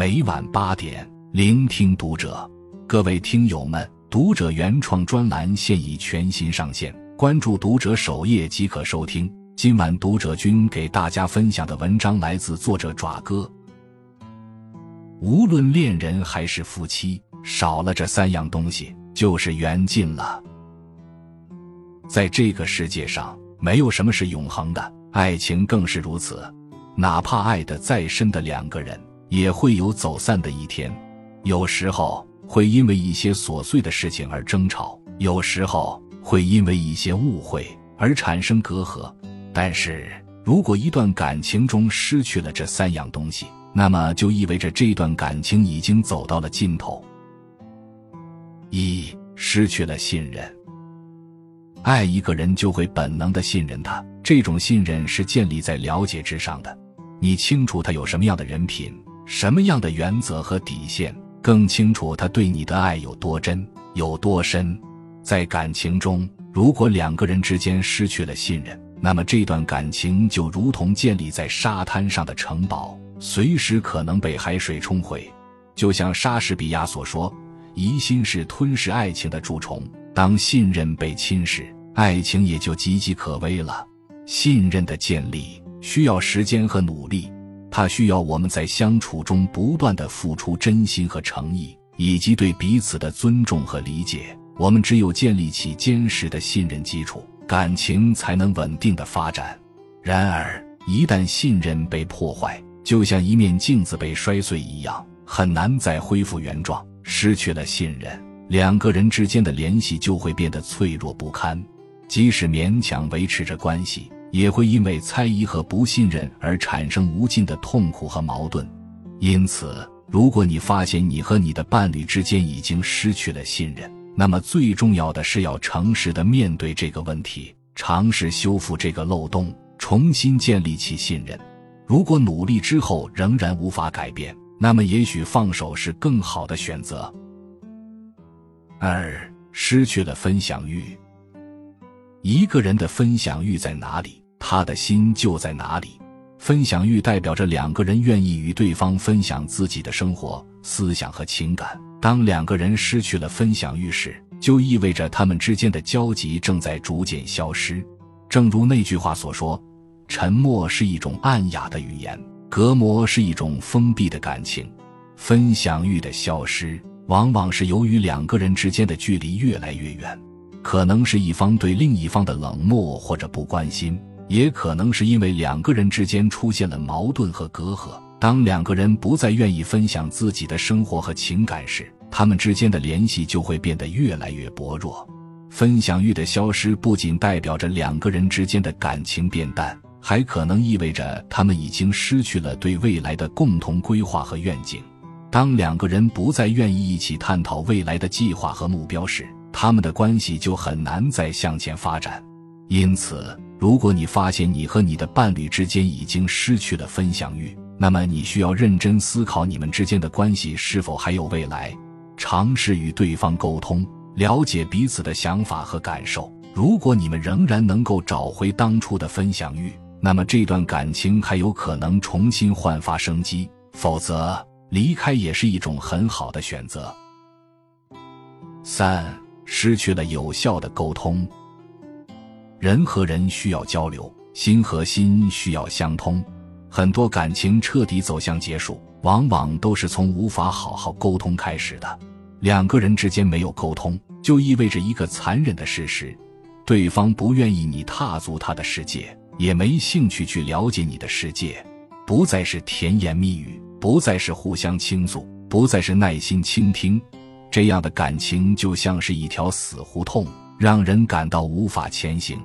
每晚八点，聆听读者。各位听友们，读者原创专栏现已全新上线，关注读者首页即可收听。今晚读者君给大家分享的文章来自作者爪哥。无论恋人还是夫妻，少了这三样东西就是缘尽了。在这个世界上，没有什么是永恒的，爱情更是如此。哪怕爱得再深的两个人，也会有走散的一天。有时候会因为一些琐碎的事情而争吵，有时候会因为一些误会而产生隔阂。但是如果一段感情中失去了这三样东西，那么就意味着这段感情已经走到了尽头。一失去了信任，爱一个人就会本能的信任他，这种信任是建立在了解之上的。你清楚他有什么样的人品，什么样的原则和底线，更清楚他对你的爱有多真有多深。在感情中，如果两个人之间失去了信任，那么这段感情就如同建立在沙滩上的城堡。随时可能被海水冲毁，就像莎士比亚所说：“疑心是吞噬爱情的蛀虫。”当信任被侵蚀，爱情也就岌岌可危了。信任的建立需要时间和努力，它需要我们在相处中不断的付出真心和诚意，以及对彼此的尊重和理解。我们只有建立起坚实的信任基础，感情才能稳定的发展。然而，一旦信任被破坏，就像一面镜子被摔碎一样，很难再恢复原状。失去了信任，两个人之间的联系就会变得脆弱不堪。即使勉强维持着关系，也会因为猜疑和不信任而产生无尽的痛苦和矛盾。因此，如果你发现你和你的伴侣之间已经失去了信任，那么最重要的是要诚实的面对这个问题，尝试修复这个漏洞，重新建立起信任。如果努力之后仍然无法改变，那么也许放手是更好的选择。二，失去了分享欲。一个人的分享欲在哪里，他的心就在哪里。分享欲代表着两个人愿意与对方分享自己的生活、思想和情感。当两个人失去了分享欲时，就意味着他们之间的交集正在逐渐消失。正如那句话所说。沉默是一种暗哑的语言，隔膜是一种封闭的感情，分享欲的消失，往往是由于两个人之间的距离越来越远，可能是一方对另一方的冷漠或者不关心，也可能是因为两个人之间出现了矛盾和隔阂。当两个人不再愿意分享自己的生活和情感时，他们之间的联系就会变得越来越薄弱。分享欲的消失不仅代表着两个人之间的感情变淡。还可能意味着他们已经失去了对未来的共同规划和愿景。当两个人不再愿意一起探讨未来的计划和目标时，他们的关系就很难再向前发展。因此，如果你发现你和你的伴侣之间已经失去了分享欲，那么你需要认真思考你们之间的关系是否还有未来。尝试与对方沟通，了解彼此的想法和感受。如果你们仍然能够找回当初的分享欲，那么这段感情还有可能重新焕发生机，否则离开也是一种很好的选择。三，失去了有效的沟通。人和人需要交流，心和心需要相通。很多感情彻底走向结束，往往都是从无法好好沟通开始的。两个人之间没有沟通，就意味着一个残忍的事实：对方不愿意你踏足他的世界。也没兴趣去了解你的世界，不再是甜言蜜语，不再是互相倾诉，不再是耐心倾听，这样的感情就像是一条死胡同，让人感到无法前行。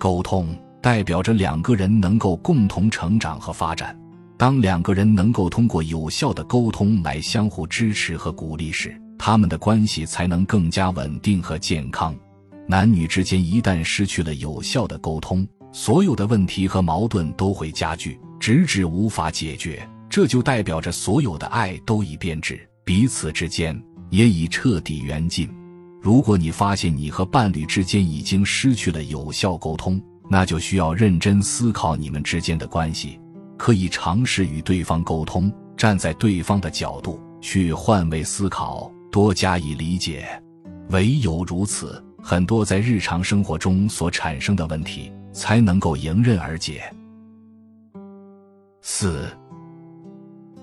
沟通代表着两个人能够共同成长和发展。当两个人能够通过有效的沟通来相互支持和鼓励时，他们的关系才能更加稳定和健康。男女之间一旦失去了有效的沟通，所有的问题和矛盾都会加剧，直至无法解决。这就代表着所有的爱都已变质，彼此之间也已彻底缘尽。如果你发现你和伴侣之间已经失去了有效沟通，那就需要认真思考你们之间的关系。可以尝试与对方沟通，站在对方的角度去换位思考，多加以理解。唯有如此，很多在日常生活中所产生的问题才能够迎刃而解。四，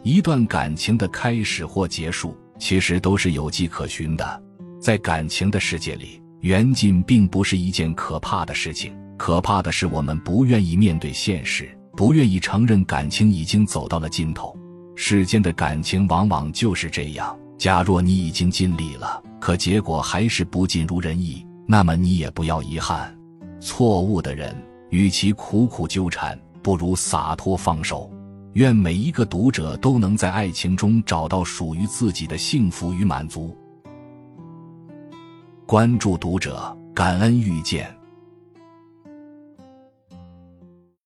一段感情的开始或结束，其实都是有迹可循的。在感情的世界里，缘尽并不是一件可怕的事情，可怕的是我们不愿意面对现实，不愿意承认感情已经走到了尽头。世间的感情往往就是这样。假若你已经尽力了，可结果还是不尽如人意，那么你也不要遗憾。错误的人，与其苦苦纠缠，不如洒脱放手。愿每一个读者都能在爱情中找到属于自己的幸福与满足。关注读者，感恩遇见。